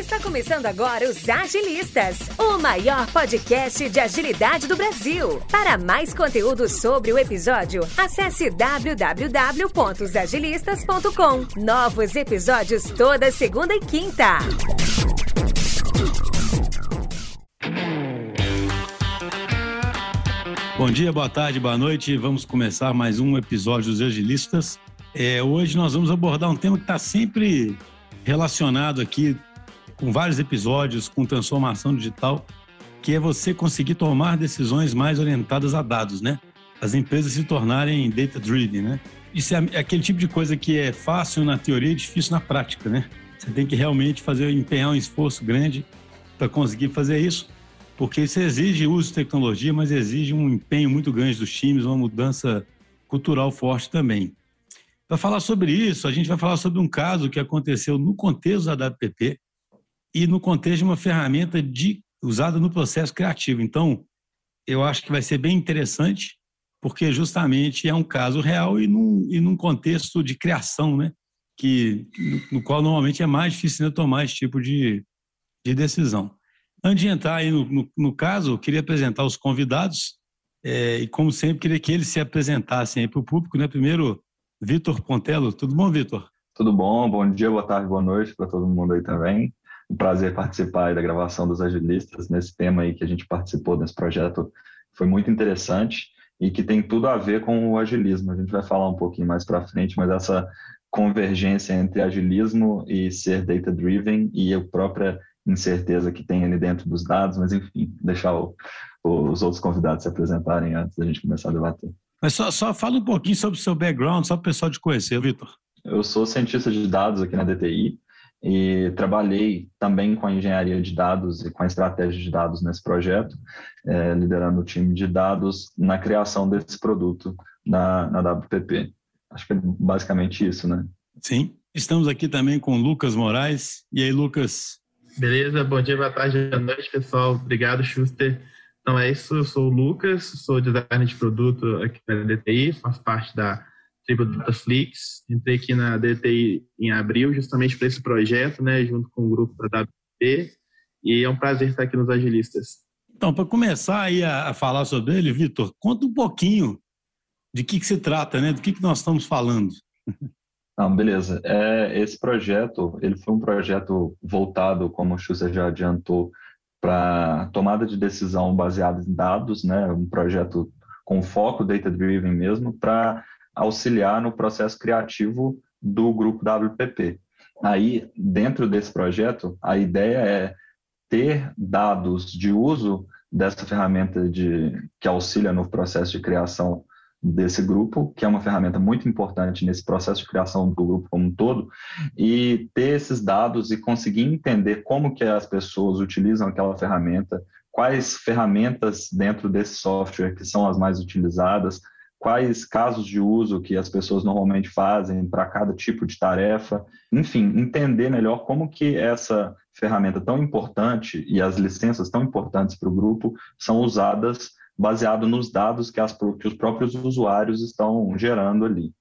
Está começando agora os Agilistas, o maior podcast de agilidade do Brasil. Para mais conteúdo sobre o episódio, acesse www.agilistas.com. Novos episódios toda segunda e quinta. Bom dia, boa tarde, boa noite. Vamos começar mais um episódio dos Agilistas. É, hoje nós vamos abordar um tema que está sempre relacionado aqui com vários episódios, com transformação digital, que é você conseguir tomar decisões mais orientadas a dados, né? As empresas se tornarem data-driven, né? Isso é aquele tipo de coisa que é fácil na teoria e difícil na prática, né? Você tem que realmente fazer, empenhar um esforço grande para conseguir fazer isso, porque isso exige uso de tecnologia, mas exige um empenho muito grande dos times, uma mudança cultural forte também. Para falar sobre isso, a gente vai falar sobre um caso que aconteceu no contexto da WPP, e no contexto de uma ferramenta de, usada no processo criativo. Então, eu acho que vai ser bem interessante, porque justamente é um caso real e num, e num contexto de criação, né? Que, no, no qual normalmente é mais difícil né, tomar esse tipo de, de decisão. Antes de entrar aí no, no, no caso, eu queria apresentar os convidados é, e, como sempre, queria que eles se apresentassem para o público. Né? Primeiro, Vitor Pontello. Tudo bom, Vitor? Tudo bom, bom dia, boa tarde, boa noite para todo mundo aí também um prazer participar da gravação dos agilistas nesse tema aí que a gente participou desse projeto. Foi muito interessante e que tem tudo a ver com o agilismo. A gente vai falar um pouquinho mais para frente, mas essa convergência entre agilismo e ser data-driven e a própria incerteza que tem ali dentro dos dados, mas enfim, deixar o, os outros convidados se apresentarem antes da gente começar a debater. Mas só, só fala um pouquinho sobre o seu background, só para o pessoal te conhecer, Vitor. Eu sou cientista de dados aqui na DTI, e trabalhei também com a engenharia de dados e com a estratégia de dados nesse projeto, é, liderando o time de dados na criação desse produto na, na WPP. Acho que é basicamente isso, né? Sim. Estamos aqui também com o Lucas Moraes. E aí, Lucas? Beleza, bom dia, boa tarde, boa noite, pessoal. Obrigado, Schuster. Então é isso, eu sou o Lucas, sou designer de produto aqui na DTI, faço parte da tribo da Flix. Entrei aqui na DTI em abril, justamente para esse projeto, né, junto com o grupo da WP. E é um prazer estar aqui nos Agilistas. Então, para começar aí a, a, falar sobre ele, Vitor, conta um pouquinho de que, que se trata, né? Do que, que nós estamos falando. Não, beleza. É, esse projeto, ele foi um projeto voltado, como o Xuxa já adiantou, para tomada de decisão baseada em dados, né? Um projeto com foco data-driven mesmo, para auxiliar no processo criativo do grupo WPP. Aí, dentro desse projeto, a ideia é ter dados de uso dessa ferramenta de, que auxilia no processo de criação desse grupo, que é uma ferramenta muito importante nesse processo de criação do grupo como um todo, e ter esses dados e conseguir entender como que as pessoas utilizam aquela ferramenta, quais ferramentas dentro desse software que são as mais utilizadas, quais casos de uso que as pessoas normalmente fazem para cada tipo de tarefa, enfim, entender melhor como que essa ferramenta tão importante e as licenças tão importantes para o grupo são usadas baseado nos dados que, as, que os próprios usuários estão gerando ali.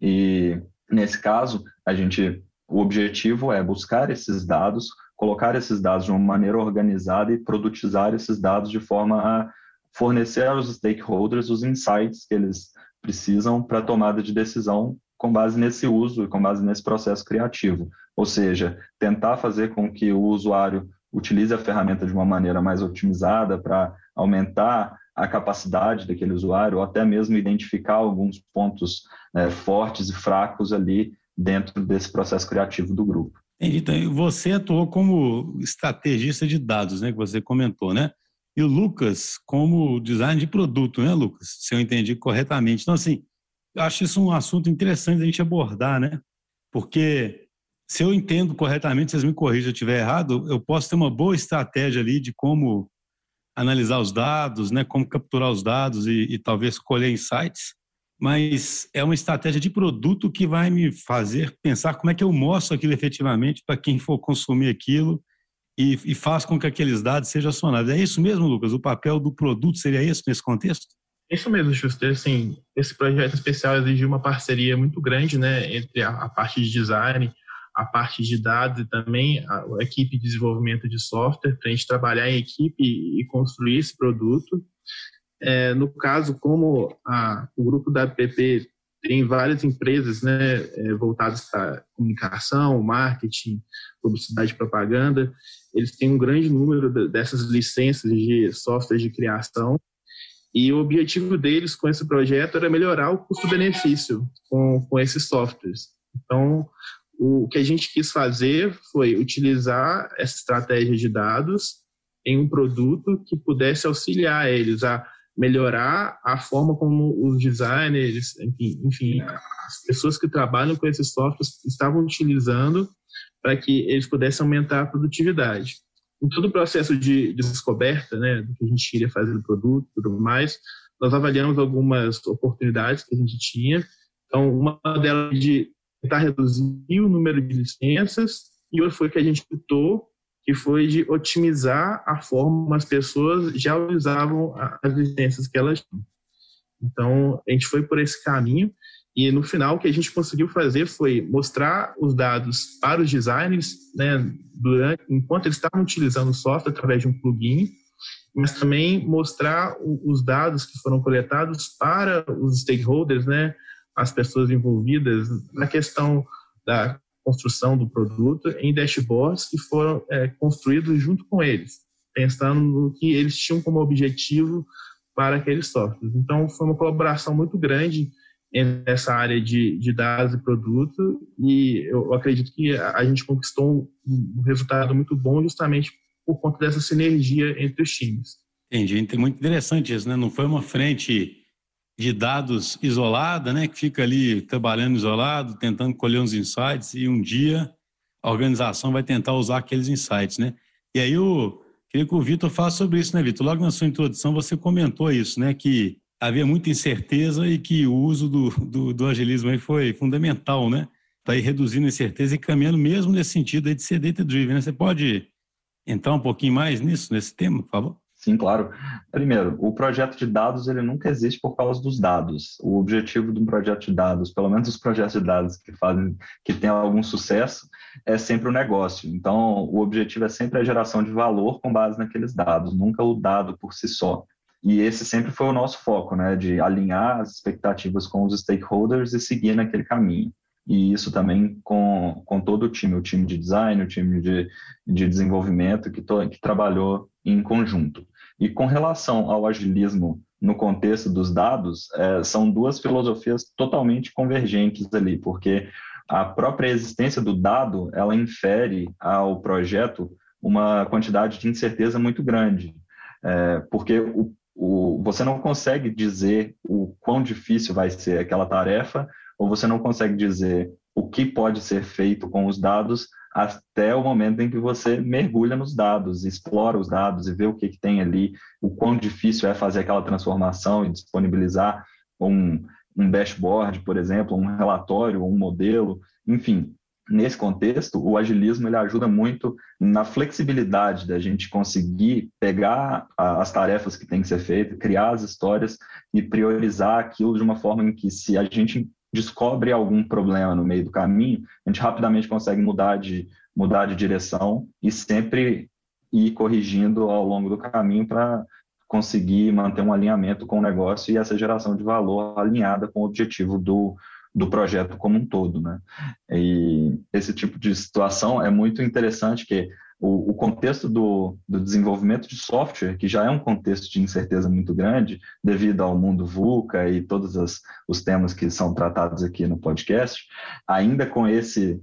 E nesse caso, a gente, o objetivo é buscar esses dados, colocar esses dados de uma maneira organizada e produtizar esses dados de forma a fornecer aos stakeholders os insights que eles precisam para tomada de decisão com base nesse uso e com base nesse processo criativo. Ou seja, tentar fazer com que o usuário utilize a ferramenta de uma maneira mais otimizada para aumentar a capacidade daquele usuário, ou até mesmo identificar alguns pontos né, fortes e fracos ali dentro desse processo criativo do grupo. Então, você atuou como estrategista de dados, né, que você comentou, né? E o Lucas como design de produto, né, Lucas? Se eu entendi corretamente. Então, assim, eu acho isso um assunto interessante a gente abordar, né? Porque se eu entendo corretamente, vocês me corrijam se eu estiver errado, eu posso ter uma boa estratégia ali de como analisar os dados, né, como capturar os dados e, e talvez colher insights, mas é uma estratégia de produto que vai me fazer pensar como é que eu mostro aquilo efetivamente para quem for consumir aquilo e, e faz com que aqueles dados sejam acionados. É isso mesmo, Lucas? O papel do produto seria esse nesse contexto? Isso mesmo, Schuster. Assim, esse projeto especial exigiu uma parceria muito grande né, entre a, a parte de design, a parte de dados e também a, a equipe de desenvolvimento de software para a gente trabalhar em equipe e, construir esse produto. É, no caso, como a, o grupo da APP tem várias empresas né, é, voltadas para comunicação, marketing, publicidade e propaganda, eles têm um grande número dessas licenças de software de criação e o objetivo deles com esse projeto era melhorar o custo-benefício com, com esses softwares. Então, o que a gente quis fazer foi utilizar essa estratégia de dados em um produto que pudesse auxiliar eles a melhorar a forma como os designers, enfim, enfim as pessoas que trabalham com esses softwares estavam utilizando para que eles pudessem aumentar a produtividade. Em todo o processo de, de descoberta, né, do que a gente queria fazer do produto e tudo mais, nós avaliamos algumas oportunidades que a gente tinha. Então, uma delas de tentar reduzir o número de licenças e outra foi que a gente optou que foi de otimizar a forma como as pessoas já usavam as licenças que elas tinham. Então, a gente foi por esse caminho e no final o que a gente conseguiu fazer foi mostrar os dados para os designers, né, durante, enquanto eles estavam utilizando o software através de um plugin, mas também mostrar os dados que foram coletados para os stakeholders, né, as pessoas envolvidas na questão da construção do produto em dashboards que foram é, construídos junto com eles, pensando no que eles tinham como objetivo para aqueles softwares. Então, foi uma colaboração muito grande nessa área de, de dados e produto e eu acredito que a gente conquistou um resultado muito bom justamente por conta dessa sinergia entre os times. Entendi, muito interessante isso, né? Não foi uma frente de dados isolada, né, que fica ali trabalhando isolado, tentando colher uns insights e um dia a organização vai tentar usar aqueles insights, né? E aí eu queria que o Vitor falasse sobre isso, né, Vitor? Logo na sua introdução você comentou isso, né, que havia muita incerteza e que o uso do, do, do agilismo aí foi fundamental, né? Para ir reduzindo a incerteza e caminhando mesmo nesse sentido aí de ser data-driven, né? Você pode entrar um pouquinho mais nisso, nesse tema, por favor? Sim, claro. Primeiro, o projeto de dados ele nunca existe por causa dos dados. O objetivo de um projeto de dados, pelo menos os projetos de dados que fazem, que têm algum sucesso, é sempre o negócio. Então, o objetivo é sempre a geração de valor com base naqueles dados, nunca o dado por si só. E esse sempre foi o nosso foco, né, de alinhar as expectativas com os stakeholders e seguir naquele caminho. E isso também com, com todo o time, o time de design, o time de, de desenvolvimento que, to, que trabalhou em conjunto. E com relação ao agilismo no contexto dos dados, é, são duas filosofias totalmente convergentes ali, porque a própria existência do dado, ela infere ao projeto uma quantidade de incerteza muito grande, é, porque o, o, você não consegue dizer o quão difícil vai ser aquela tarefa, ou você não consegue dizer o que pode ser feito com os dados até o momento em que você mergulha nos dados, explora os dados e vê o que, que tem ali, o quão difícil é fazer aquela transformação e disponibilizar um, um dashboard, por exemplo, um relatório, um modelo, enfim. Nesse contexto, o agilismo ele ajuda muito na flexibilidade da gente conseguir pegar as tarefas que têm que ser feitas, criar as histórias e priorizar aquilo de uma forma em que, se a gente descobre algum problema no meio do caminho, a gente rapidamente consegue mudar de, mudar de direção e sempre ir corrigindo ao longo do caminho para conseguir manter um alinhamento com o negócio e essa geração de valor alinhada com o objetivo do, do projeto como um todo, né? E esse tipo de situação é muito interessante que o, o contexto do, do, desenvolvimento de software, que já é um contexto de incerteza muito grande, devido ao mundo VUCA e todos as, os temas que são tratados aqui no podcast, ainda com esse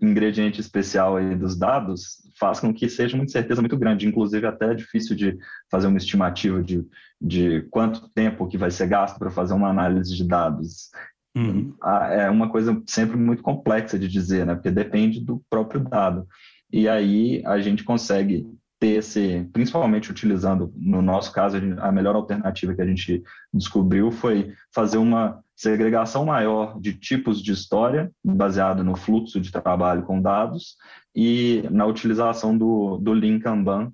ingrediente especial aí dos dados, faz com que seja uma incerteza muito grande, inclusive até é difícil de fazer uma estimativa de, de quanto tempo que vai ser gasto para fazer uma análise de dados. Uhum. É uma coisa sempre muito complexa de dizer, né? Porque depende do próprio dado. E aí a gente consegue ter esse, principalmente utilizando, no nosso caso, a melhor alternativa que a gente descobriu foi fazer uma segregação maior de tipos de história, baseado no fluxo de trabalho com dados, e na utilização do, do Lean Kanban,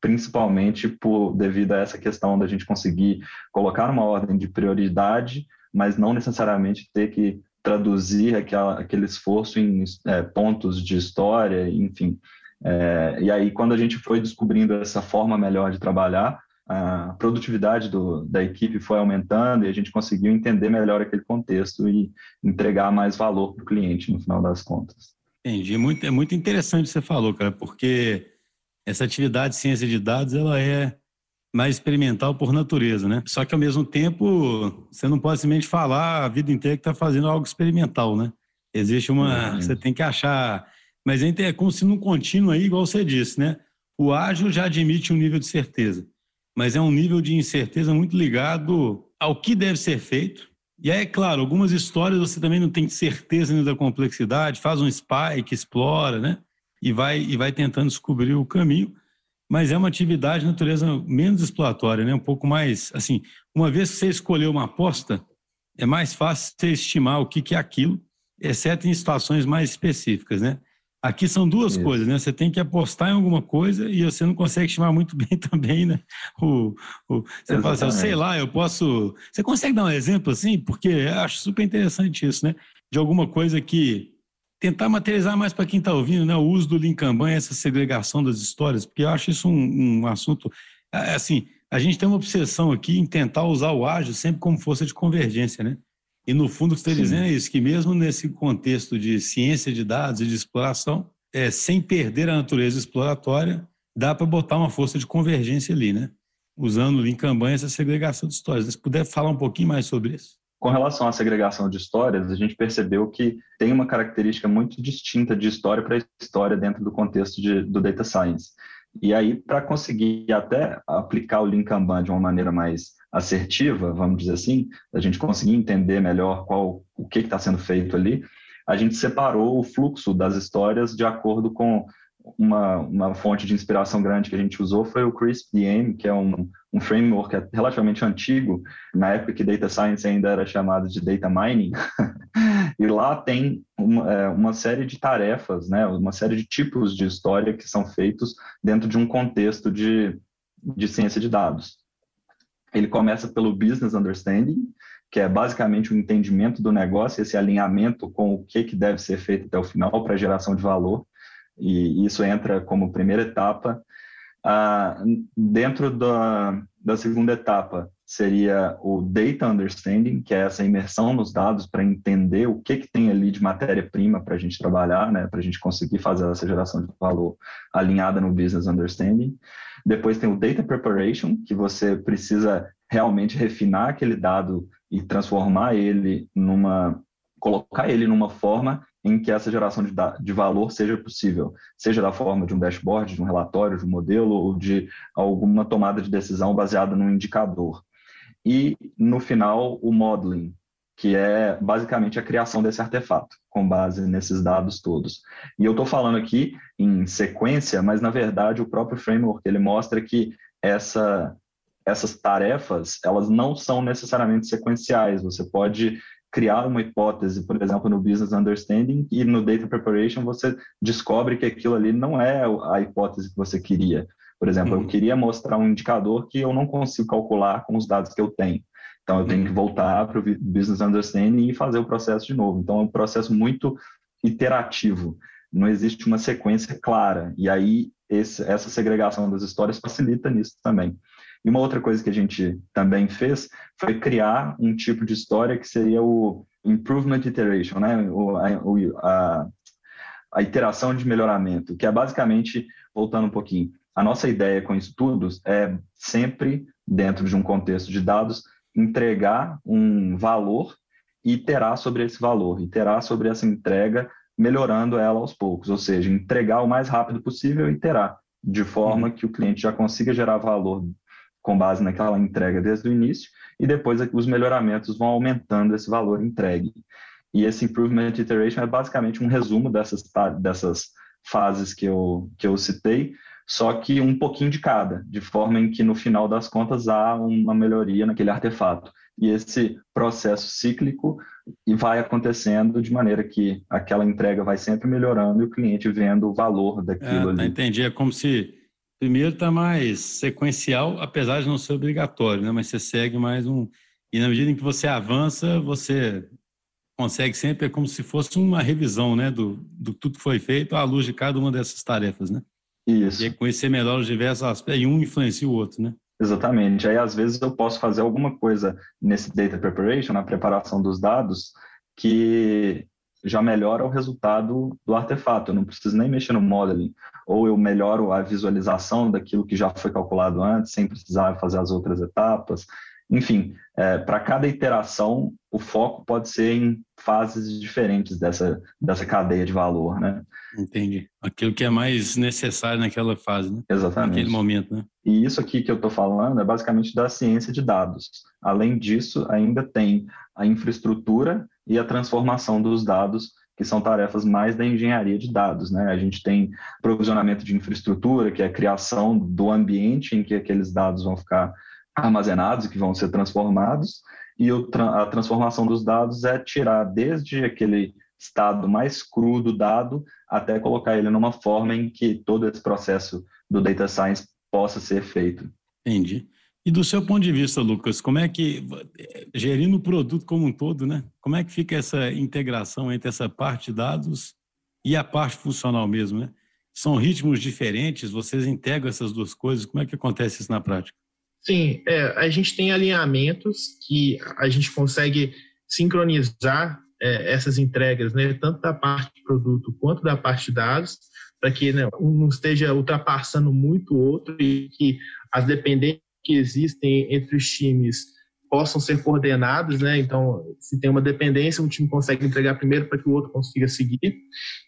principalmente por, devido a essa questão da gente conseguir colocar uma ordem de prioridade, mas não necessariamente ter que traduzir aquela, aquele esforço em é, pontos de história, enfim. É, e aí, quando a gente foi descobrindo essa forma melhor de trabalhar, a produtividade do, da equipe foi aumentando e a gente conseguiu entender melhor aquele contexto e entregar mais valor para o cliente no final das contas. Entendi. Muito, é muito interessante o que você falou, cara, porque essa atividade de ciência de dados ela é mais experimental por natureza, né? Só que ao mesmo tempo você não pode simplesmente falar a vida inteira que está fazendo algo experimental, né? Existe uma, uhum. você tem que achar, mas é como se num contínuo aí, igual você disse, né? O ágil já admite um nível de certeza mas é um nível de incerteza muito ligado ao que deve ser feito. E aí, é claro, algumas histórias você também não tem certeza ainda da complexidade, faz um spike, explora, né? E vai, e vai tentando descobrir o caminho, mas é uma atividade de natureza menos exploratória, né? Um pouco mais, assim, uma vez que você escolheu uma aposta, é mais fácil você estimar o que, que é aquilo, exceto em situações mais específicas, né? Aqui são duas Isso. coisas, né? Você tem que apostar em alguma coisa e você não consegue estimar muito bem também, né? O, o você fala assim, sei lá, eu posso. Você consegue dar um exemplo assim? Porque eu acho super interessante isso, né? De alguma coisa que tentar materializar mais para quem está ouvindo, né? O uso do Lean Kanban, essa segregação das histórias, porque eu acho isso um, um assunto. É, assim, a gente tem uma obsessão aqui em tentar usar o ágil sempre como força de convergência, né? E no fundo o que você está dizendo é isso, que mesmo nesse contexto de ciência de dados e de exploração, é, sem perder a natureza exploratória, dá para botar uma força de convergência ali, né? Usando o Lean Kanban essa segregação de histórias. Se puder falar um pouquinho mais sobre isso. Com relação à segregação de histórias, a gente percebeu que tem uma característica muito distinta de história para história dentro do contexto de, do data science. E aí, para conseguir até aplicar o Lean Kanban de uma maneira mais assertiva, vamos dizer assim, a gente conseguir entender melhor qual o que está sendo feito ali, a gente separou o fluxo das histórias de acordo com uma, uma fonte de inspiração grande que a gente usou foi o CRISP-DM, que é um, um framework relativamente antigo, na época que Data Science ainda era chamado de Data Mining, e lá tem uma, é, uma, série de tarefas, né, uma série de tipos de história que são feitos dentro de um contexto de, de ciência de dados. Ele começa pelo business understanding, que é basicamente o entendimento do negócio, esse alinhamento com o que, que deve ser feito até o final para geração de valor, e isso entra como primeira etapa. Ah, dentro da, da segunda etapa seria o data understanding, que é essa imersão nos dados para entender o que, que tem ali de matéria-prima para a gente trabalhar, né, para a gente conseguir fazer essa geração de valor alinhada no business understanding. Depois tem o data preparation, que você precisa realmente refinar aquele dado e transformar ele numa colocar ele numa forma em que essa geração de, de valor seja possível, seja da forma de um dashboard, de um relatório, de um modelo ou de alguma tomada de decisão baseada num indicador. E, no final, o modeling, que é basicamente a criação desse artefato, com base nesses dados todos. E eu estou falando aqui em sequência, mas na verdade o próprio framework ele mostra que essa, essas tarefas elas não são necessariamente sequenciais. Você pode criar uma hipótese, por exemplo, no business understanding e no data preparation você descobre que aquilo ali não é a hipótese que você queria. Por exemplo, uhum. eu queria mostrar um indicador que eu não consigo calcular com os dados que eu tenho. Então, eu tenho que voltar para o Business Understanding e fazer o processo de novo. Então, é um processo muito iterativo. Não existe uma sequência clara. E aí, esse, essa segregação das histórias facilita nisso também. E uma outra coisa que a gente também fez foi criar um tipo de história que seria o Improvement Iteration, né? o, a, a, a iteração de melhoramento, que é basicamente, voltando um pouquinho, a nossa ideia com estudos é sempre, dentro de um contexto de dados, entregar um valor e iterar sobre esse valor, iterar sobre essa entrega, melhorando ela aos poucos, ou seja, entregar o mais rápido possível e iterar, de forma uhum. que o cliente já consiga gerar valor com base naquela entrega desde o início, e depois os melhoramentos vão aumentando esse valor entregue. E esse Improvement Iteration é basicamente um resumo dessas, dessas fases que eu, que eu citei, só que um pouquinho de cada, de forma em que no final das contas há uma melhoria naquele artefato. E esse processo cíclico vai acontecendo de maneira que aquela entrega vai sempre melhorando e o cliente vendo o valor daquilo é, ali. Entendi. É como se primeiro está mais sequencial, apesar de não ser obrigatório, né? mas você segue mais um. E na medida em que você avança, você consegue sempre, é como se fosse uma revisão, né, do, do tudo que foi feito à luz de cada uma dessas tarefas, né? Isso. E conhecer melhor os diversos aspectos, e um influencia o outro, né? Exatamente. Aí, às vezes, eu posso fazer alguma coisa nesse data preparation, na preparação dos dados, que já melhora o resultado do artefato. Eu não preciso nem mexer no modeling. Ou eu melhoro a visualização daquilo que já foi calculado antes, sem precisar fazer as outras etapas. Enfim, é, para cada iteração, o foco pode ser em fases diferentes dessa, dessa cadeia de valor, né? Entendi. Aquilo que é mais necessário naquela fase, né? Exatamente. Naquele momento, né? E isso aqui que eu estou falando é basicamente da ciência de dados. Além disso, ainda tem a infraestrutura e a transformação dos dados, que são tarefas mais da engenharia de dados. Né? A gente tem provisionamento de infraestrutura, que é a criação do ambiente em que aqueles dados vão ficar armazenados e que vão ser transformados, e a transformação dos dados é tirar desde aquele estado mais cru do dado até colocar ele numa forma em que todo esse processo do data science possa ser feito. Entendi. E do seu ponto de vista, Lucas, como é que, gerindo o produto como um todo, né? Como é que fica essa integração entre essa parte de dados e a parte funcional mesmo, né? São ritmos diferentes, vocês integram essas duas coisas, como é que acontece isso na prática? Sim, é, a gente tem alinhamentos que a gente consegue sincronizar é, essas entregas, né, tanto da parte de produto quanto da parte de dados, para que né, um não esteja ultrapassando muito o outro e que as dependências que existem entre os times possam ser coordenados, né? Então, se tem uma dependência, um time consegue entregar primeiro para que o outro consiga seguir.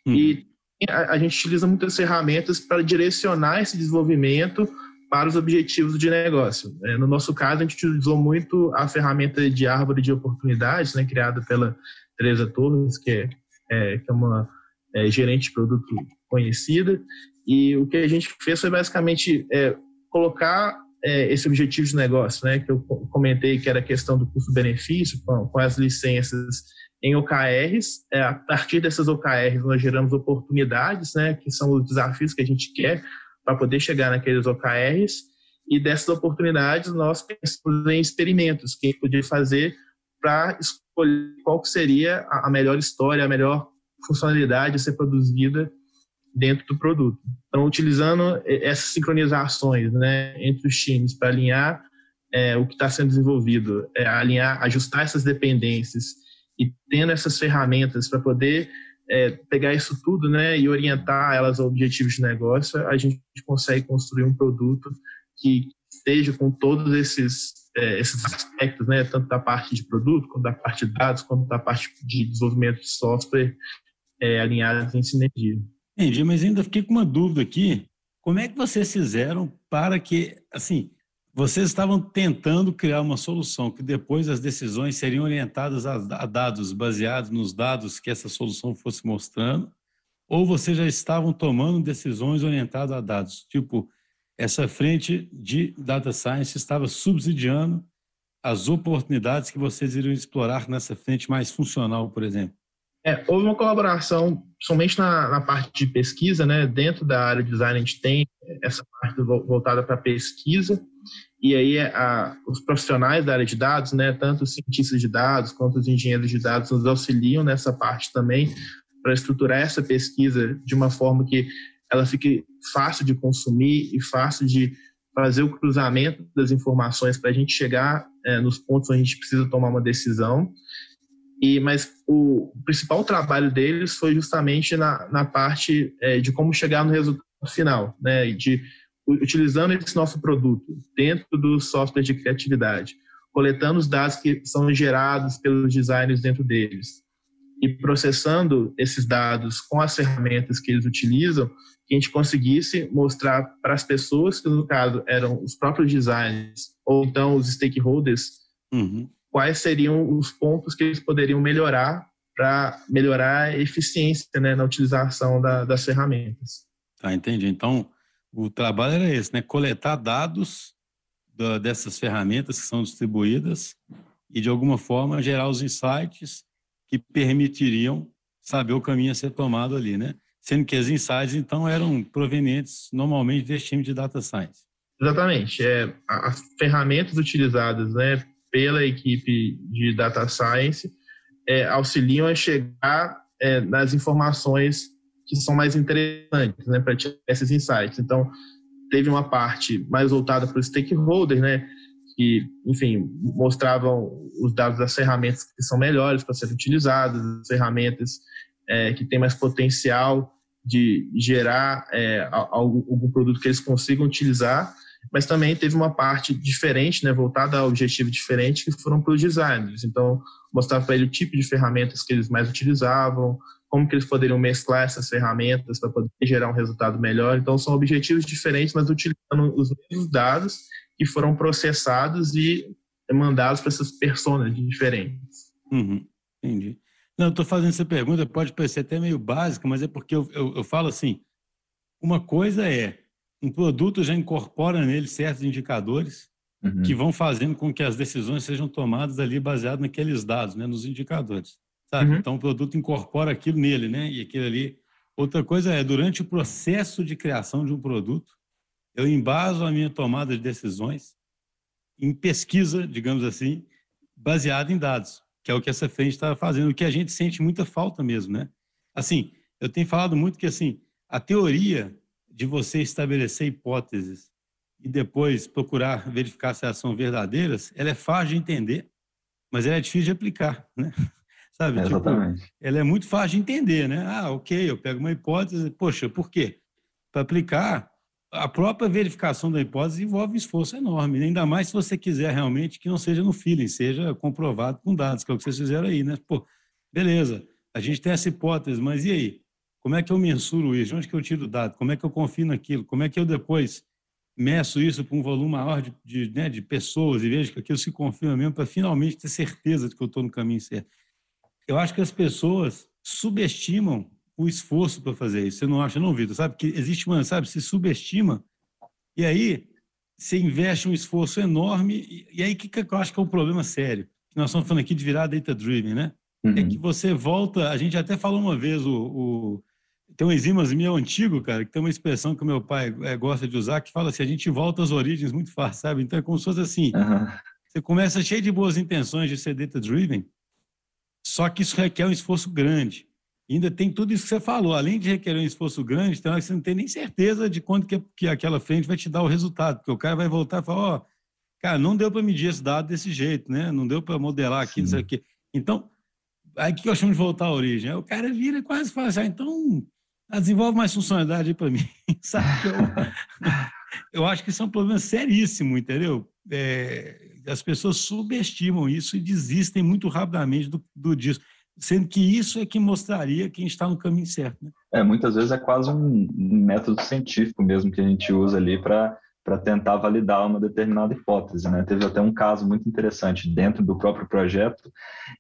Hum. E a, a, gente utiliza muitas ferramentas para direcionar esse desenvolvimento para os objetivos de negócio. É, no nosso caso, a gente utilizou muito a ferramenta de árvore de oportunidades, né, criada pela Teresa Torres, que é, é, que é uma é, gerente de produto conhecida, e o que a gente fez foi basicamente é, colocar é, esse objetivo de negócio, né, que eu comentei que era a questão do custo-benefício com, com, as licenças em OKRs. É, a partir dessas OKRs, nós geramos oportunidades, né, que são os desafios que a gente quer para poder chegar naqueles OKRs. E dessas oportunidades, nós pensamos em experimentos que a gente podia fazer para escolher qual seria a melhor história, a melhor funcionalidade a ser produzida dentro do produto. Então, utilizando essas sincronizações né, entre os times para alinhar é, o que está sendo desenvolvido, é, alinhar, ajustar essas dependências e tendo essas ferramentas para poder é, pegar isso tudo né, e orientar elas a objetivos de negócio, a gente consegue construir um produto que esteja com todos esses, é, esses aspectos, né, tanto da parte de produto, quanto da parte de dados, quanto da parte de desenvolvimento de software é, alinhados em sinergia. Entendi, mas ainda fiquei com uma dúvida aqui. Como é que vocês fizeram para que, assim, vocês estavam tentando criar uma solução que depois as decisões seriam orientadas a dados, baseados nos dados que essa solução fosse mostrando, ou vocês já estavam tomando decisões orientadas a dados? Tipo, essa frente de data science estava subsidiando as oportunidades que vocês iriam explorar nessa frente mais funcional, por exemplo? É, houve uma colaboração, somente na, na, parte de pesquisa, né? Dentro da área de design, a gente tem essa parte voltada para pesquisa, e aí a, os profissionais da área de dados, né? Tanto os cientistas de dados quanto os engenheiros de dados nos auxiliam nessa parte também, para estruturar essa pesquisa de uma forma que ela fique fácil de consumir e fácil de fazer o cruzamento das informações para a gente chegar é, nos pontos onde a gente precisa tomar uma decisão. E, mas o principal trabalho deles foi justamente na, na parte é, de como chegar no resultado final, né? De utilizando esse nosso produto dentro do software de criatividade, coletando os dados que são gerados pelos designers dentro deles e processando esses dados com as ferramentas que eles utilizam, que a gente conseguisse mostrar para as pessoas que no caso eram os próprios designers ou então os stakeholders uhum quais seriam os pontos que eles poderiam melhorar para melhorar a eficiência né, na utilização da, das ferramentas. Tá, entendi. Então, o trabalho era esse, né? Coletar dados da, dessas ferramentas que são distribuídas e, de alguma forma, gerar os insights que permitiriam saber o caminho a ser tomado ali, né? Sendo que as insights, então, eram provenientes normalmente desse time de data science. Exatamente. É, as ferramentas utilizadas né, pela equipe de data science é, auxiliam a chegar é, nas informações que são mais interessantes, né, para esses insights. Então, teve uma parte mais voltada para os stakeholders, né, que, enfim, mostravam os dados das ferramentas que são melhores para serem utilizadas, as ferramentas é, que têm mais potencial de gerar é, algum, algum produto que eles consigam utilizar, mas também teve uma parte diferente, né, voltada a objetivo diferente, que foram para os designers. Então, mostrava para ele o tipo de ferramentas que eles mais utilizavam, como que eles poderiam mesclar essas ferramentas para poder gerar um resultado melhor. Então, são objetivos diferentes, mas utilizando os mesmos dados que foram processados e mandados para essas pessoas diferentes. Uhum, entendi. Não, estou fazendo essa pergunta, pode parecer até meio básica, mas é porque eu, eu, eu falo assim, uma coisa é, um produto já incorpora nele certos indicadores uhum. que vão fazendo com que as decisões sejam tomadas ali baseado naqueles dados, né, nos indicadores, sabe? Uhum. Então o produto incorpora aquilo nele, né? E aquilo ali. Outra coisa é durante o processo de criação de um produto, eu embaso a minha tomada de decisões em pesquisa, digamos assim, baseada em dados, que é o que essa frente está fazendo, o que a gente sente muita falta mesmo, né? Assim, eu tenho falado muito que assim a teoria de você estabelecer hipóteses e depois procurar verificar se elas são verdadeiras, ela é fácil de entender, mas ela é difícil de aplicar, né? Sabe? É exatamente. Tipo, ela é muito fácil de entender, né? Ah, ok, eu pego uma hipótese, poxa, por quê? Para aplicar, a própria verificação da hipótese envolve um esforço enorme, né? ainda mais se você quiser realmente que não seja no feeling, seja comprovado com dados, que é o que vocês fizeram aí, né? Pô, beleza, a gente tem essa hipótese, mas e aí? Como é que eu mensuro isso? De onde que eu tiro o dado? Como é que eu confio naquilo? Como é que eu depois meço isso com um volume maior de, de, né, de pessoas e vejo que aquilo se confirma mesmo para finalmente ter certeza de que eu estou no caminho certo? Eu acho que as pessoas subestimam o esforço para fazer isso. Você não acha, não, Vitor? Sabe que existe uma, sabe, se subestima e aí você investe um esforço enorme e, aí que, que eu acho que é um problema sério? Que nós estamos falando aqui de virar data driven, né? É uhum. É que você volta. A gente até falou uma vez o, o tem um enzimas meu antigo, cara, que tem uma expressão que o meu pai é, gosta de usar, que fala assim, a gente volta às origens muito fácil, sabe? Então é como se fosse assim, uhum. você começa cheio de boas intenções de ser data-driven, só que isso requer um esforço grande. E ainda tem tudo isso que você falou, além de requerer um esforço grande, então você não tem nem certeza de quanto que, que aquela frente vai te dar o resultado, porque o cara vai voltar e falar, ó, oh, cara, não deu para medir esse dado desse jeito, né? Não deu para modelar aqui, não sei o quê. Então, aí o que eu chamo de voltar à origem? Aí o cara vira e quase fala assim, ah, então ah, desenvolve mais funcionalidade para mim. Sabe eu, eu acho que isso é um problema seríssimo, entendeu? É, as pessoas subestimam isso e desistem muito rapidamente do, do disso, sendo que isso é que mostraria quem está no caminho certo. Né? É, muitas vezes é quase um método científico mesmo que a gente usa ali para para tentar validar uma determinada hipótese. Né? Teve até um caso muito interessante dentro do próprio projeto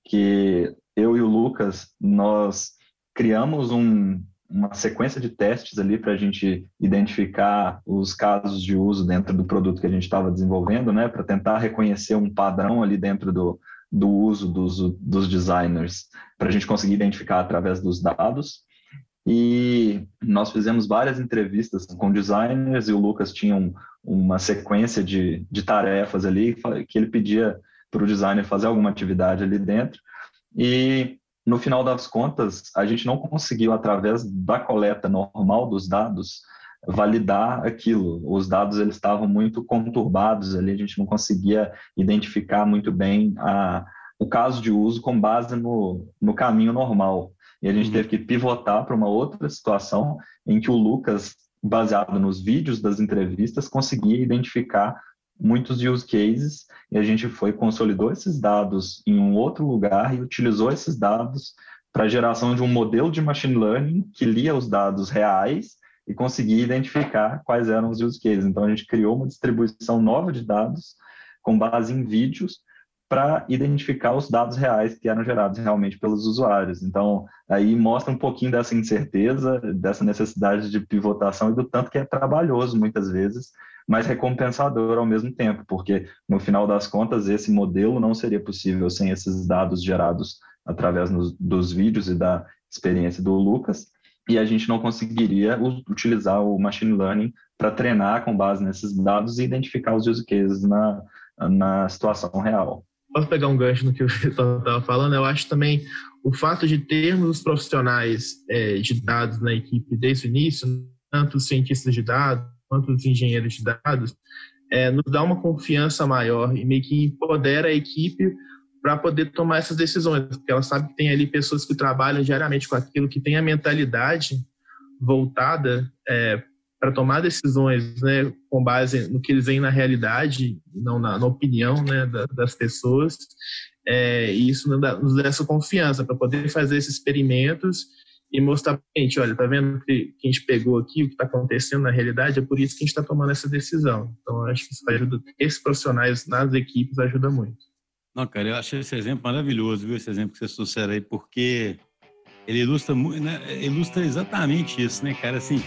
que eu e o Lucas nós criamos um, uma sequência de testes ali para a gente identificar os casos de uso dentro do produto que a gente estava desenvolvendo, né, para tentar reconhecer um padrão ali dentro do, do uso dos, dos designers, para a gente conseguir identificar através dos dados. E nós fizemos várias entrevistas com designers e o Lucas tinha um, uma sequência de, de tarefas ali que ele pedia para o designer fazer alguma atividade ali dentro. E no final das contas, a gente não conseguiu, através da coleta normal dos dados, validar aquilo. Os dados eles estavam muito conturbados ali, a gente não conseguia identificar muito bem a, o caso de uso com base no, no caminho normal. E a gente uhum. teve que pivotar para uma outra situação em que o Lucas, baseado nos vídeos das entrevistas, conseguia identificar muitos use cases e a gente foi consolidou esses dados em um outro lugar e utilizou esses dados para a geração de um modelo de machine learning que lia os dados reais e conseguia identificar quais eram os use cases. Então a gente criou uma distribuição nova de dados com base em vídeos para identificar os dados reais que eram gerados realmente pelos usuários. Então, aí mostra um pouquinho dessa incerteza, dessa necessidade de pivotação e do tanto que é trabalhoso muitas vezes mas recompensador ao mesmo tempo, porque no final das contas esse modelo não seria possível sem esses dados gerados através nos, dos vídeos e da experiência do Lucas, e a gente não conseguiria utilizar o machine learning para treinar com base nesses dados e identificar os use cases na, na situação real. posso pegar um gancho no que o Vitor estava falando, eu acho também o fato de termos os profissionais é, de dados na equipe desde o início, tanto os cientistas de dados quanto os engenheiros de dados, é, nos dá uma confiança maior e meio que empodera a equipe para poder tomar essas decisões, porque ela sabe que tem ali pessoas que trabalham diariamente com aquilo, que tem a mentalidade voltada é, para tomar decisões né, com base no que eles veem na realidade, não na, na opinião né, da, das pessoas. É, e isso nos dá, nos dá essa confiança para poder fazer esses experimentos e mostrar para a gente, olha, tá vendo que, que a gente pegou aqui, o que está acontecendo na realidade, é por isso que a gente está tomando essa decisão. Então, acho que isso ajuda, esses profissionais nas equipes ajuda muito. Não, cara, eu achei esse exemplo maravilhoso, viu, esse exemplo que você trouxeram aí, porque ele ilustra, né, ilustra exatamente isso, né, cara, assim...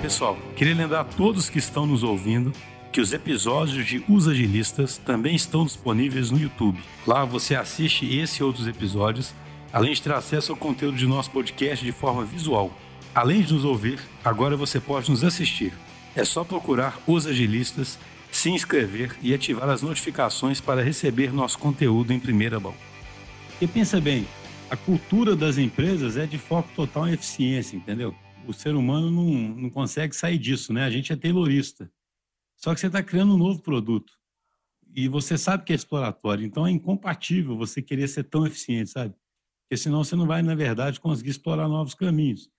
Pessoal, queria lembrar a todos que estão nos ouvindo que os episódios de Os Agilistas também estão disponíveis no YouTube. Lá você assiste esse e outros episódios além de ter acesso ao conteúdo de nosso podcast de forma visual. Além de nos ouvir, agora você pode nos assistir. É só procurar Os Agilistas, se inscrever e ativar as notificações para receber nosso conteúdo em primeira mão. E pensa bem, a cultura das empresas é de foco total em eficiência, entendeu? O ser humano não, não consegue sair disso, né? A gente é taylorista. Só que você está criando um novo produto. E você sabe que é exploratório, então é incompatível você querer ser tão eficiente, sabe? Porque senão você não vai, na verdade, conseguir explorar novos caminhos.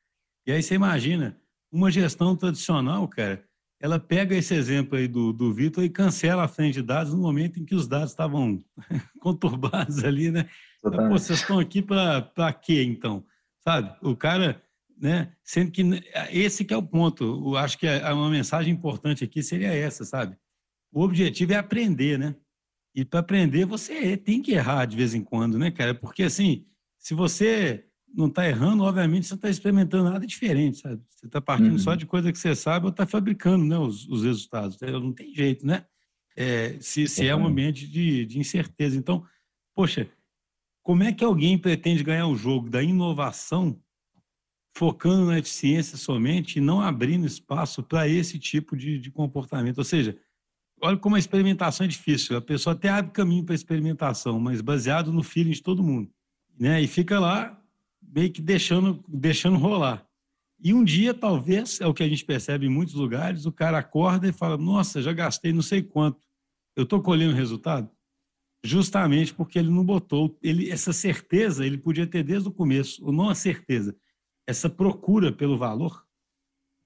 E aí você imagina, uma gestão tradicional, cara, ela pega esse exemplo aí do, do Vitor e cancela a frente de dados no momento em que os dados estavam conturbados ali, né? Pô, vocês estão aqui para quê, então? Sabe? O cara, né? Sendo que esse que é o ponto. Eu acho que uma mensagem importante aqui seria essa, sabe? O objetivo é aprender, né? E para aprender você tem que errar de vez em quando, né, cara? Porque assim, se você não está errando, obviamente você não está experimentando nada diferente, sabe? Você está partindo uhum. só de coisa que você sabe ou está fabricando né, os, os, resultados. Não tem jeito, né? É, se, se é um ambiente de, de incerteza. Então, poxa, como é que alguém pretende ganhar o jogo da inovação focando na eficiência somente e não abrindo espaço para esse tipo de, de, comportamento? Ou seja, olha como a experimentação é difícil. A pessoa até abre caminho para a experimentação, mas baseado no feeling de todo mundo né? E fica lá meio que deixando, deixando rolar. E um dia, talvez, é o que a gente percebe em muitos lugares, o cara acorda e fala: Nossa, já gastei não sei quanto, eu estou colhendo resultado? Justamente porque ele não botou ele, essa certeza, ele podia ter desde o começo, ou não a certeza, essa procura pelo valor,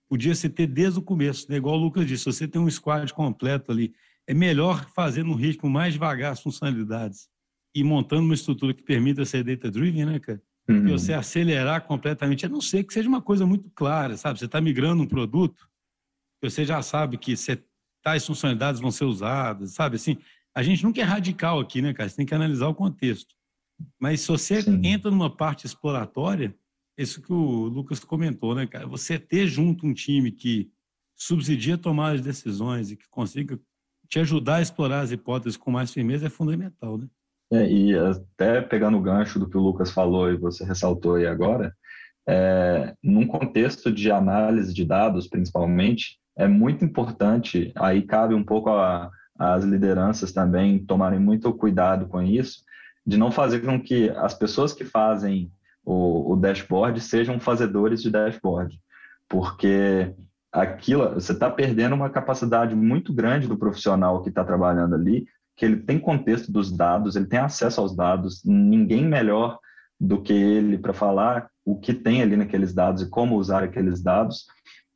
podia se ter desde o começo. Né? Igual o Lucas disse: você tem um squad completo ali, é melhor fazer no ritmo mais devagar as funcionalidades e montando uma estrutura que permita ser data-driven, né, cara? Uhum. Você acelerar completamente, a não ser que seja uma coisa muito clara, sabe? Você está migrando um produto, você já sabe que você, tais funcionalidades vão ser usadas, sabe? Assim, a gente nunca é radical aqui, né, cara? Você tem que analisar o contexto. Mas se você Sim. entra numa parte exploratória, isso que o Lucas comentou, né, cara? Você ter junto um time que subsidia a tomada de decisões e que consiga te ajudar a explorar as hipóteses com mais firmeza é fundamental, né? É, e até pegando o gancho do que o Lucas falou e você ressaltou aí agora, é, num contexto de análise de dados, principalmente, é muito importante, aí cabe um pouco às lideranças também tomarem muito cuidado com isso, de não fazer com que as pessoas que fazem o, o dashboard sejam fazedores de dashboard, porque aquilo, você está perdendo uma capacidade muito grande do profissional que está trabalhando ali que ele tem contexto dos dados, ele tem acesso aos dados, ninguém melhor do que ele para falar o que tem ali naqueles dados e como usar aqueles dados.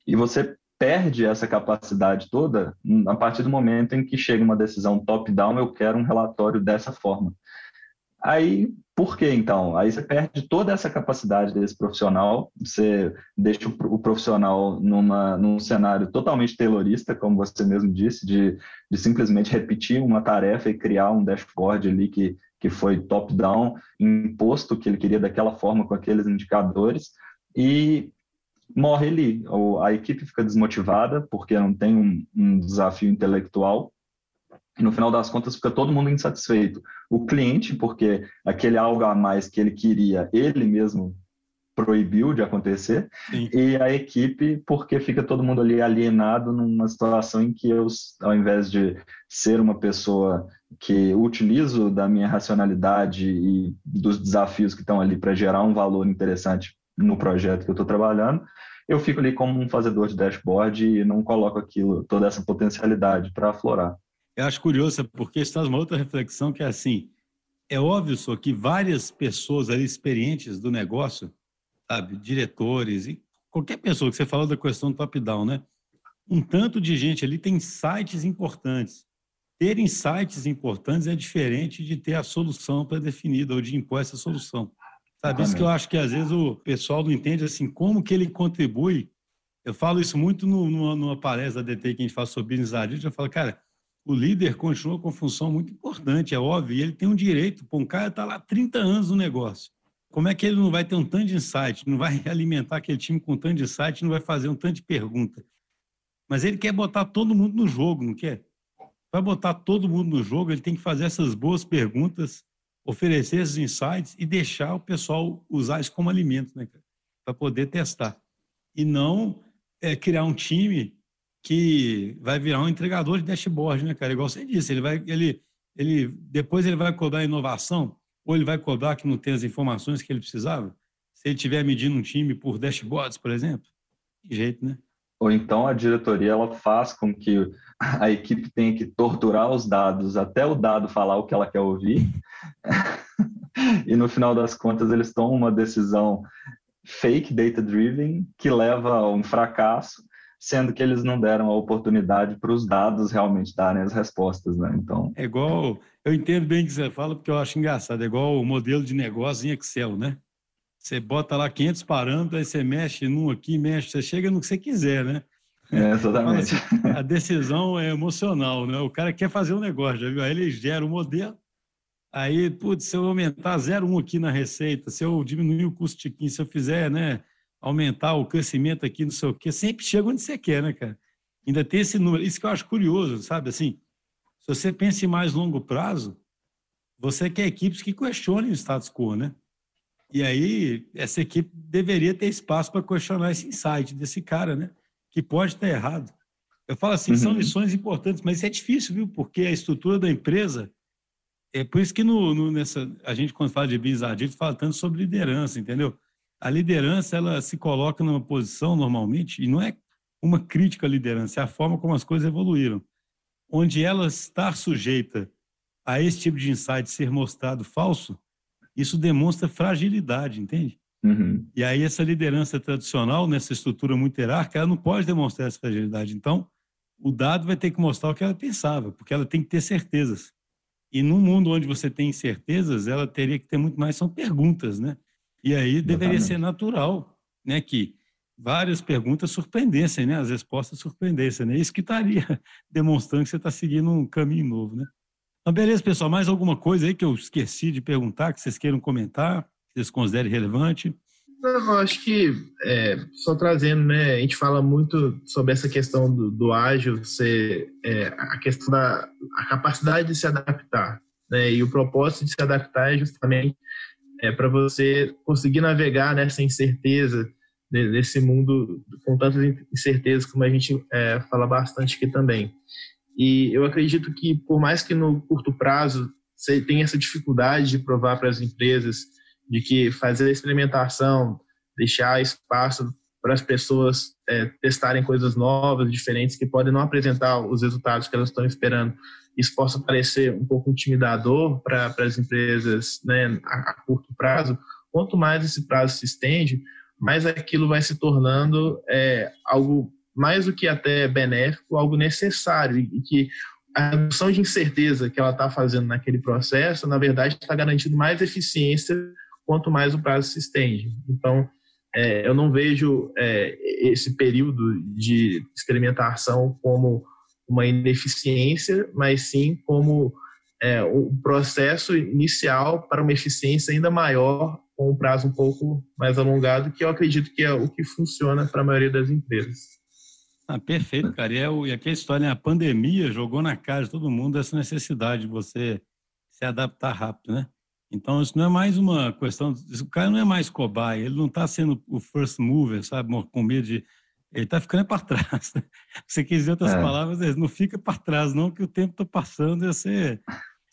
E você perde essa capacidade toda a partir do momento em que chega uma decisão top-down, eu quero um relatório dessa forma. Aí, por que então? Aí você perde toda essa capacidade desse profissional, você deixa o profissional numa, num cenário totalmente taylorista, como você mesmo disse, de, de simplesmente repetir uma tarefa e criar um dashboard ali que, que foi top-down, imposto que ele queria daquela forma, com aqueles indicadores, e morre ali. A equipe fica desmotivada porque não tem um, um desafio intelectual e no final das contas fica todo mundo insatisfeito. O cliente, porque aquele algo a mais que ele queria, ele mesmo proibiu de acontecer, Sim. e a equipe, porque fica todo mundo ali alienado numa situação em que eu, ao invés de ser uma pessoa que utilizo da minha racionalidade e dos desafios que estão ali para gerar um valor interessante no projeto que eu estou trabalhando, eu fico ali como um fazedor de dashboard e não coloco aquilo, toda essa potencialidade para aflorar. Eu acho curioso, porque está uma outra reflexão que é assim, é óbvio só que várias pessoas ali experientes do negócio sabe, diretores e qualquer pessoa que você falou da questão top-down, né? Um tanto de gente ali tem sites importantes. Ter insights importantes é diferente de ter a solução pré-definida ou de impor essa solução. Sabe, isso que eu acho que às vezes o pessoal não entende assim, como que ele contribui. Eu falo isso muito no, numa, numa palestra da DT que a gente faz sobre business agility, eu falo, cara, o líder continua com função muito importante, é óbvio, e ele tem um direito, pô, um cara está lá 30 anos no negócio. Como é que ele não vai ter um tanto de insight, não vai alimentar aquele time com um tanto de insight, não vai fazer um tanto de pergunta? Mas ele quer botar todo mundo no jogo, não quer? Para botar todo mundo no jogo, ele tem que fazer essas boas perguntas, oferecer esses insights e deixar o pessoal usar isso como alimento, né, Para poder testar. E não é, criar um time que vai virar um entregador de dashboard, né, cara? Igual você disse, ele vai, ele, ele, depois ele vai cobrar inovação ou ele vai cobrar que não tem as informações que ele precisava? Se ele estiver medindo um time por dashboards, por exemplo? Que jeito, né? Ou então a diretoria ela faz com que a equipe tenha que torturar os dados até o dado falar o que ela quer ouvir. e no final das contas eles tomam uma decisão fake data driven que leva a um fracasso sendo que eles não deram a oportunidade para os dados realmente darem as respostas, né? Então é igual eu entendo bem o que você fala porque eu acho engraçado, é igual o modelo de negócio em Excel, né? Você bota lá 500 parâmetros, aí você mexe num aqui, mexe, você chega no que você quiser, né? É, exatamente. Assim, a decisão é emocional, né? O cara quer fazer um negócio, já viu? Aí ele gera o um modelo, aí, putz, se eu aumentar 0,1 aqui na receita, se eu diminuir o custo de 15, se eu fizer, né? Aumentar o crescimento aqui, não sei o quê, sempre chega onde você quer, né, cara? Ainda tem esse número. Isso que eu acho curioso, sabe? Assim, se você pensa em mais longo prazo, você quer equipes que questionem o status quo, né? E aí, essa equipe deveria ter espaço para questionar esse insight desse cara, né? Que pode estar errado. Eu falo assim, uhum. são lições importantes, mas é difícil, viu? Porque a estrutura da empresa. É por isso que no, no nessa, a gente, quando fala de business gente fala tanto sobre liderança, entendeu? A liderança ela se coloca numa posição normalmente, e não é uma crítica à liderança, é a forma como as coisas evoluíram, onde ela está sujeita a esse tipo de insight ser mostrado falso, isso demonstra fragilidade, entende? Uhum. E aí essa liderança tradicional, nessa estrutura muito hierárquica, ela não pode demonstrar essa fragilidade. Então, o dado vai ter que mostrar o que ela pensava, porque ela tem que ter certezas. E num mundo onde você tem incertezas, ela teria que ter muito mais, são perguntas, né? E aí Exatamente. deveria ser natural, né, que várias perguntas surpreendessem, né, as respostas surpreendessem, né? Isso que estaria demonstrando que você está seguindo um caminho novo, né? Então, beleza, pessoal, mais alguma coisa aí que eu esqueci de perguntar, que vocês queiram comentar, que vocês considerem relevante? Não, acho que é, só trazendo, né? A gente fala muito sobre essa questão do, do ágil, ser, é, a questão da a capacidade de se adaptar, né? E o propósito de se adaptar é justamente é, para você conseguir navegar nessa incerteza, nesse mundo com tantas incertezas, como a gente é, fala bastante aqui também. E eu acredito que, por mais que no curto prazo você tenha essa dificuldade de provar para as empresas de que fazer a experimentação, deixar espaço para as pessoas é, testarem coisas novas, diferentes, que podem não apresentar os resultados que elas estão esperando, isso possa parecer um pouco intimidador para as empresas né, a, a, curto prazo, quanto mais esse prazo se estende, mais aquilo vai se tornando é, algo mais do que até benéfico, algo necessário e que a redução de incerteza que ela está fazendo naquele processo, na verdade, está garantindo mais eficiência quanto mais o prazo se estende. Então, é, eu não vejo é, esse período de experimentação como uma ineficiência, mas sim como é, um processo inicial para uma eficiência ainda maior, com um prazo um pouco mais alongado, que eu acredito que é o que funciona para a maioria das empresas. Ah, perfeito, cara. E, é e aqui a história, né? a pandemia jogou na cara de todo mundo essa necessidade de você se adaptar rápido, né? Então, isso não é mais uma questão. O cara não é mais cobaia, ele não está sendo o first mover, sabe? Com medo de. Ele está ficando para trás. Né? Você quis dizer outras é. palavras, não fica para trás, não, que o tempo está passando e você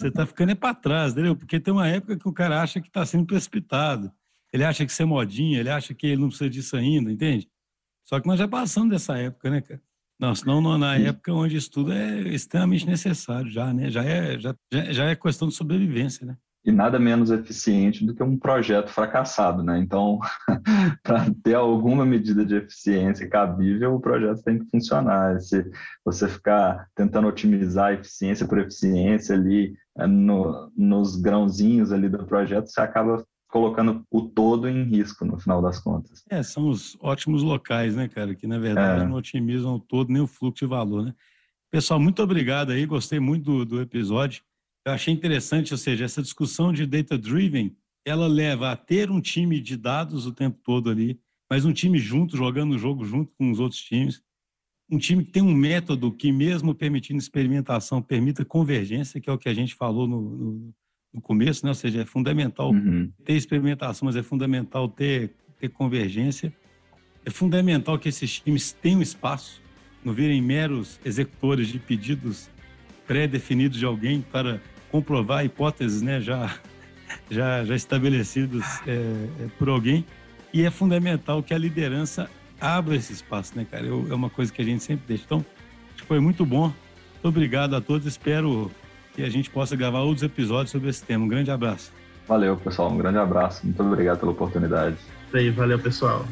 está ficando é para trás, entendeu? Porque tem uma época que o cara acha que está sendo precipitado. Ele acha que isso é modinha, ele acha que ele não precisa disso ainda, entende? Só que nós já passamos dessa época, né, cara? Não, senão na época onde isso tudo é extremamente necessário já, né? Já é, já, já é questão de sobrevivência, né? E nada menos eficiente do que um projeto fracassado, né? Então, para ter alguma medida de eficiência cabível, o projeto tem que funcionar. Se você ficar tentando otimizar a eficiência por eficiência ali é, no, nos grãozinhos ali do projeto, você acaba colocando o todo em risco no final das contas. É, são os ótimos locais, né, cara, que na verdade é. não otimizam o todo nem o fluxo de valor, né? Pessoal, muito obrigado aí, gostei muito do, do episódio eu achei interessante, ou seja, essa discussão de data driven, ela leva a ter um time de dados o tempo todo ali, mas um time junto, jogando o jogo junto com os outros times, um time que tem um método que, mesmo permitindo experimentação, permita convergência, que é o que a gente falou no, no, no começo, né? ou seja, é fundamental uhum. ter experimentação, mas é fundamental ter, ter convergência. É fundamental que esses times tenham espaço, não virem meros executores de pedidos pré-definidos de alguém para comprovar hipóteses né, já, já, já estabelecidas é, é, por alguém. E é fundamental que a liderança abra esse espaço, né, cara? Eu, é uma coisa que a gente sempre deixa. Então, acho que foi muito bom. Muito obrigado a todos. Espero que a gente possa gravar outros episódios sobre esse tema. Um grande abraço. Valeu, pessoal. Um grande abraço. Muito obrigado pela oportunidade. Isso aí, valeu, pessoal.